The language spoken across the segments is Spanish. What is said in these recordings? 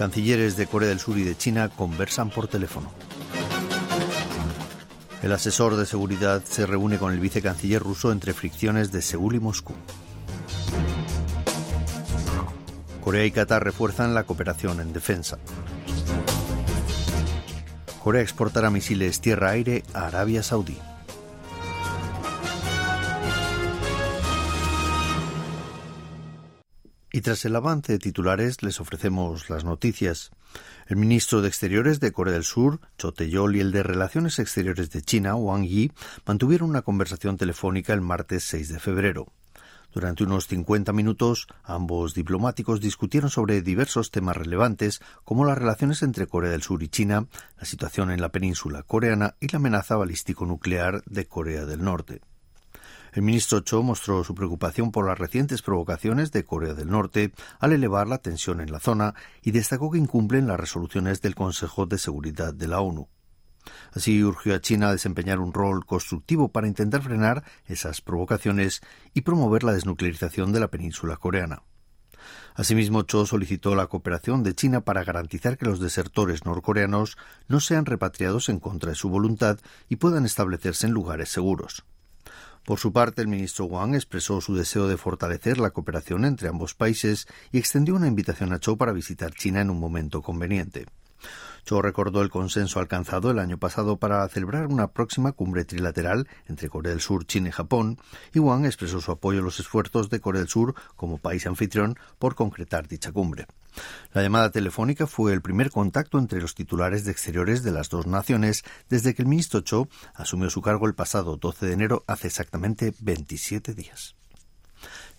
Cancilleres de Corea del Sur y de China conversan por teléfono. El asesor de seguridad se reúne con el vicecanciller ruso entre fricciones de Seúl y Moscú. Corea y Qatar refuerzan la cooperación en defensa. Corea exportará misiles tierra-aire a Arabia Saudí. Y tras el avance de titulares les ofrecemos las noticias. El ministro de Exteriores de Corea del Sur, Cho Tae-yol, y el de Relaciones Exteriores de China, Wang Yi, mantuvieron una conversación telefónica el martes 6 de febrero. Durante unos 50 minutos, ambos diplomáticos discutieron sobre diversos temas relevantes, como las relaciones entre Corea del Sur y China, la situación en la península coreana y la amenaza balístico-nuclear de Corea del Norte. El ministro Cho mostró su preocupación por las recientes provocaciones de Corea del Norte al elevar la tensión en la zona y destacó que incumplen las resoluciones del Consejo de Seguridad de la ONU. Así urgió a China a desempeñar un rol constructivo para intentar frenar esas provocaciones y promover la desnuclearización de la península coreana. Asimismo, Cho solicitó la cooperación de China para garantizar que los desertores norcoreanos no sean repatriados en contra de su voluntad y puedan establecerse en lugares seguros. Por su parte, el ministro Wang expresó su deseo de fortalecer la cooperación entre ambos países y extendió una invitación a Cho para visitar China en un momento conveniente. Cho recordó el consenso alcanzado el año pasado para celebrar una próxima cumbre trilateral entre Corea del Sur, China y Japón, y Wang expresó su apoyo a los esfuerzos de Corea del Sur como país anfitrión por concretar dicha cumbre. La llamada telefónica fue el primer contacto entre los titulares de exteriores de las dos naciones desde que el ministro Cho asumió su cargo el pasado 12 de enero hace exactamente 27 días.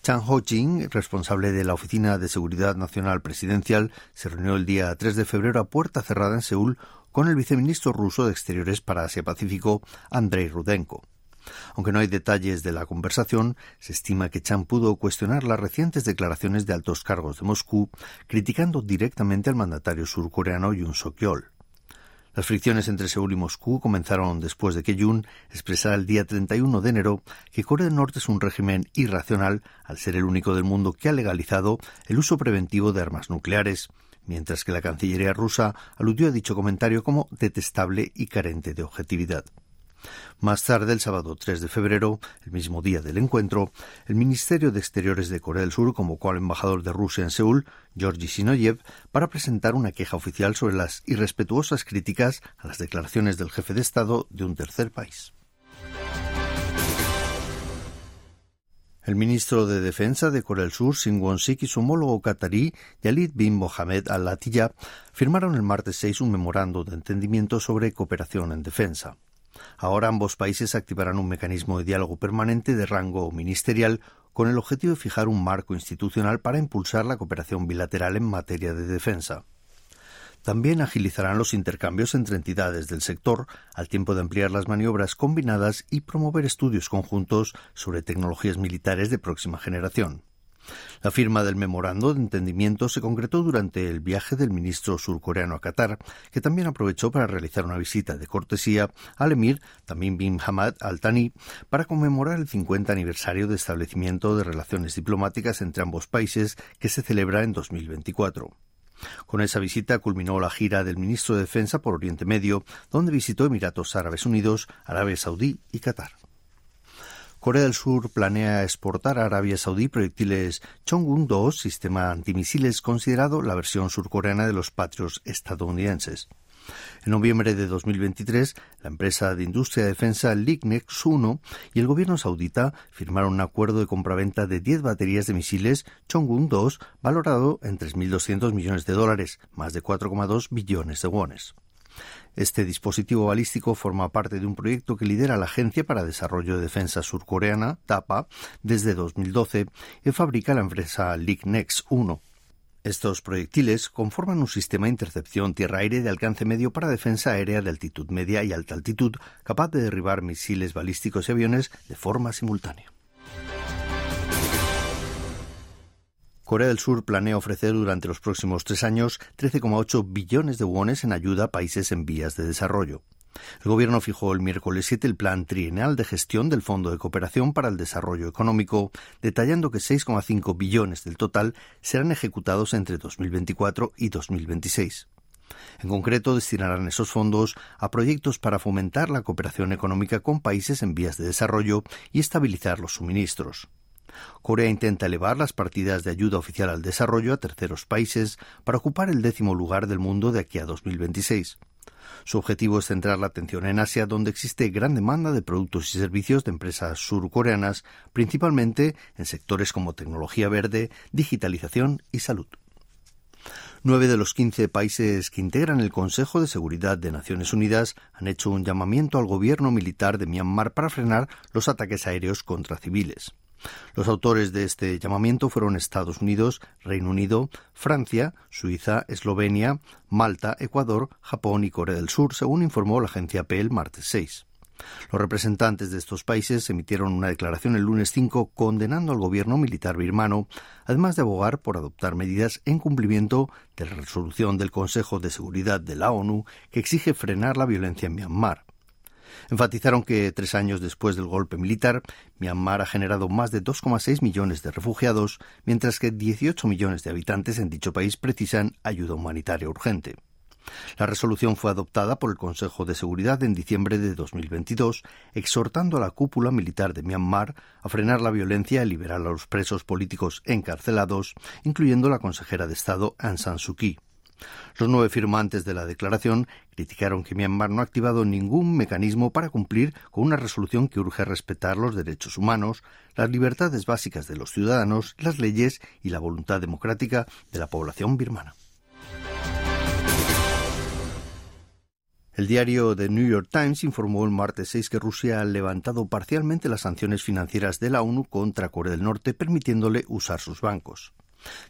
Chang Ho-jing, responsable de la Oficina de Seguridad Nacional Presidencial, se reunió el día 3 de febrero a puerta cerrada en Seúl con el viceministro ruso de Exteriores para Asia-Pacífico, Andrei Rudenko. Aunque no hay detalles de la conversación, se estima que Chang pudo cuestionar las recientes declaraciones de altos cargos de Moscú, criticando directamente al mandatario surcoreano Yoon Suk-yeol. Las fricciones entre Seúl y Moscú comenzaron después de que Yoon expresara el día 31 de enero que Corea del Norte es un régimen irracional al ser el único del mundo que ha legalizado el uso preventivo de armas nucleares, mientras que la Cancillería rusa aludió a dicho comentario como detestable y carente de objetividad. Más tarde, el sábado 3 de febrero, el mismo día del encuentro, el Ministerio de Exteriores de Corea del Sur convocó al embajador de Rusia en Seúl, Georgi Sinoyev, para presentar una queja oficial sobre las irrespetuosas críticas a las declaraciones del jefe de Estado de un tercer país. El ministro de Defensa de Corea del Sur, Sin Won-sik, y su homólogo qatarí, Yalid bin Mohamed al-Latiyah, firmaron el martes 6 un memorando de entendimiento sobre cooperación en defensa. Ahora ambos países activarán un mecanismo de diálogo permanente de rango ministerial con el objetivo de fijar un marco institucional para impulsar la cooperación bilateral en materia de defensa. También agilizarán los intercambios entre entidades del sector, al tiempo de ampliar las maniobras combinadas y promover estudios conjuntos sobre tecnologías militares de próxima generación. La firma del memorando de entendimiento se concretó durante el viaje del ministro surcoreano a Qatar, que también aprovechó para realizar una visita de cortesía al emir Tamim bin Hamad Al Thani para conmemorar el 50 aniversario de establecimiento de relaciones diplomáticas entre ambos países que se celebra en 2024. Con esa visita culminó la gira del ministro de Defensa por Oriente Medio, donde visitó Emiratos Árabes Unidos, Arabia Saudí y Qatar. Corea del Sur planea exportar a Arabia Saudí proyectiles Chongun-2, sistema antimisiles considerado la versión surcoreana de los patrios estadounidenses. En noviembre de 2023, la empresa de industria de defensa Lignex 1 y el gobierno saudita firmaron un acuerdo de compraventa de 10 baterías de misiles Chongun-2 valorado en 3.200 millones de dólares, más de 4,2 billones de wones. Este dispositivo balístico forma parte de un proyecto que lidera la Agencia para Desarrollo de Defensa Surcoreana, TAPA, desde 2012 y fabrica la empresa Lignex 1. Estos proyectiles conforman un sistema de intercepción tierra-aire de alcance medio para defensa aérea de altitud media y alta altitud, capaz de derribar misiles balísticos y aviones de forma simultánea. Corea del Sur planea ofrecer durante los próximos tres años 13,8 billones de wones en ayuda a países en vías de desarrollo. El Gobierno fijó el miércoles 7 el plan trienal de gestión del Fondo de Cooperación para el Desarrollo Económico, detallando que 6,5 billones del total serán ejecutados entre 2024 y 2026. En concreto, destinarán esos fondos a proyectos para fomentar la cooperación económica con países en vías de desarrollo y estabilizar los suministros. Corea intenta elevar las partidas de ayuda oficial al desarrollo a terceros países para ocupar el décimo lugar del mundo de aquí a 2026. Su objetivo es centrar la atención en Asia, donde existe gran demanda de productos y servicios de empresas surcoreanas, principalmente en sectores como tecnología verde, digitalización y salud. Nueve de los quince países que integran el Consejo de Seguridad de Naciones Unidas han hecho un llamamiento al gobierno militar de Myanmar para frenar los ataques aéreos contra civiles. Los autores de este llamamiento fueron Estados Unidos, Reino Unido, Francia, Suiza, Eslovenia, Malta, Ecuador, Japón y Corea del Sur, según informó la agencia P el martes 6. Los representantes de estos países emitieron una declaración el lunes 5 condenando al gobierno militar birmano, además de abogar por adoptar medidas en cumplimiento de la resolución del Consejo de Seguridad de la ONU que exige frenar la violencia en Myanmar. Enfatizaron que tres años después del golpe militar, Myanmar ha generado más de 2,6 millones de refugiados, mientras que 18 millones de habitantes en dicho país precisan ayuda humanitaria urgente. La resolución fue adoptada por el Consejo de Seguridad en diciembre de 2022, exhortando a la cúpula militar de Myanmar a frenar la violencia y liberar a los presos políticos encarcelados, incluyendo la consejera de Estado Aung San Suu Kyi. Los nueve firmantes de la declaración criticaron que Myanmar no ha activado ningún mecanismo para cumplir con una resolución que urge respetar los derechos humanos, las libertades básicas de los ciudadanos, las leyes y la voluntad democrática de la población birmana. El diario The New York Times informó el martes 6 que Rusia ha levantado parcialmente las sanciones financieras de la ONU contra Corea del Norte, permitiéndole usar sus bancos.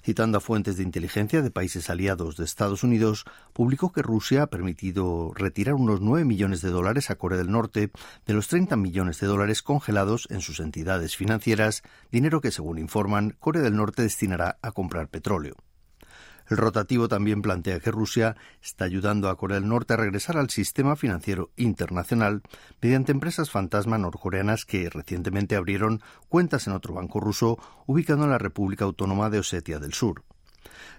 Citando a fuentes de inteligencia de países aliados de Estados Unidos, publicó que Rusia ha permitido retirar unos 9 millones de dólares a Corea del Norte de los 30 millones de dólares congelados en sus entidades financieras, dinero que, según informan, Corea del Norte destinará a comprar petróleo. El rotativo también plantea que Rusia está ayudando a Corea del Norte a regresar al sistema financiero internacional mediante empresas fantasma norcoreanas que recientemente abrieron cuentas en otro banco ruso ubicado en la República Autónoma de Osetia del Sur.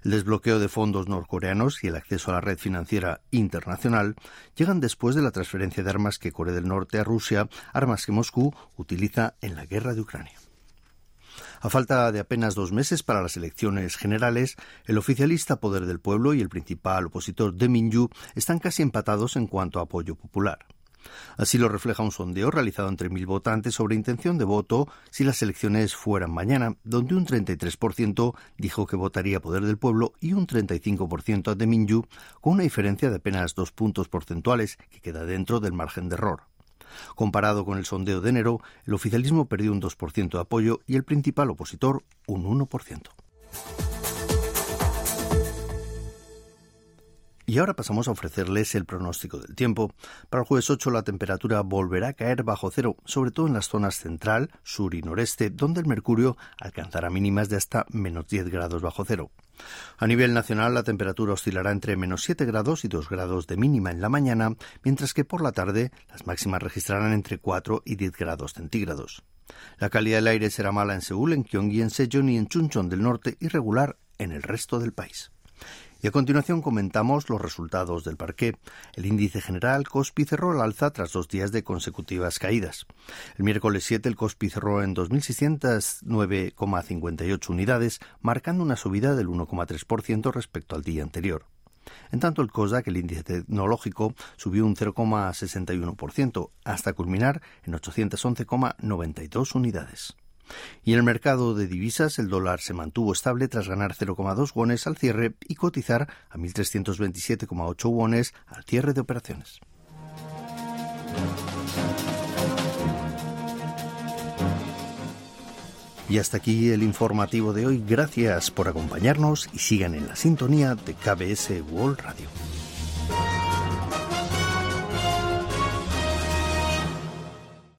El desbloqueo de fondos norcoreanos y el acceso a la red financiera internacional llegan después de la transferencia de armas que Corea del Norte a Rusia, armas que Moscú utiliza en la guerra de Ucrania. A falta de apenas dos meses para las elecciones generales, el oficialista Poder del Pueblo y el principal opositor de Minyu están casi empatados en cuanto a apoyo popular. Así lo refleja un sondeo realizado entre mil votantes sobre intención de voto si las elecciones fueran mañana, donde un 33% dijo que votaría Poder del Pueblo y un 35% a Minyu, con una diferencia de apenas dos puntos porcentuales que queda dentro del margen de error. Comparado con el sondeo de enero, el oficialismo perdió un 2% de apoyo y el principal opositor un 1%. Y ahora pasamos a ofrecerles el pronóstico del tiempo. Para el jueves 8 la temperatura volverá a caer bajo cero, sobre todo en las zonas central, sur y noreste, donde el mercurio alcanzará mínimas de hasta menos 10 grados bajo cero. A nivel nacional, la temperatura oscilará entre menos 7 grados y 2 grados de mínima en la mañana, mientras que por la tarde las máximas registrarán entre 4 y 10 grados centígrados. La calidad del aire será mala en Seúl, en Gyeonggi, en Sejong y en Chuncheon del norte y regular en el resto del país. Y a continuación comentamos los resultados del parqué. El índice general Cospi cerró al alza tras dos días de consecutivas caídas. El miércoles 7 el Cospi cerró en 2.609,58 unidades, marcando una subida del 1,3% respecto al día anterior. En tanto, el COSDAC, el índice tecnológico, subió un 0,61% hasta culminar en 811,92 unidades. Y en el mercado de divisas el dólar se mantuvo estable tras ganar 0,2 wones al cierre y cotizar a 1.327,8 wones al cierre de operaciones. Y hasta aquí el informativo de hoy. Gracias por acompañarnos y sigan en la sintonía de KBS World Radio.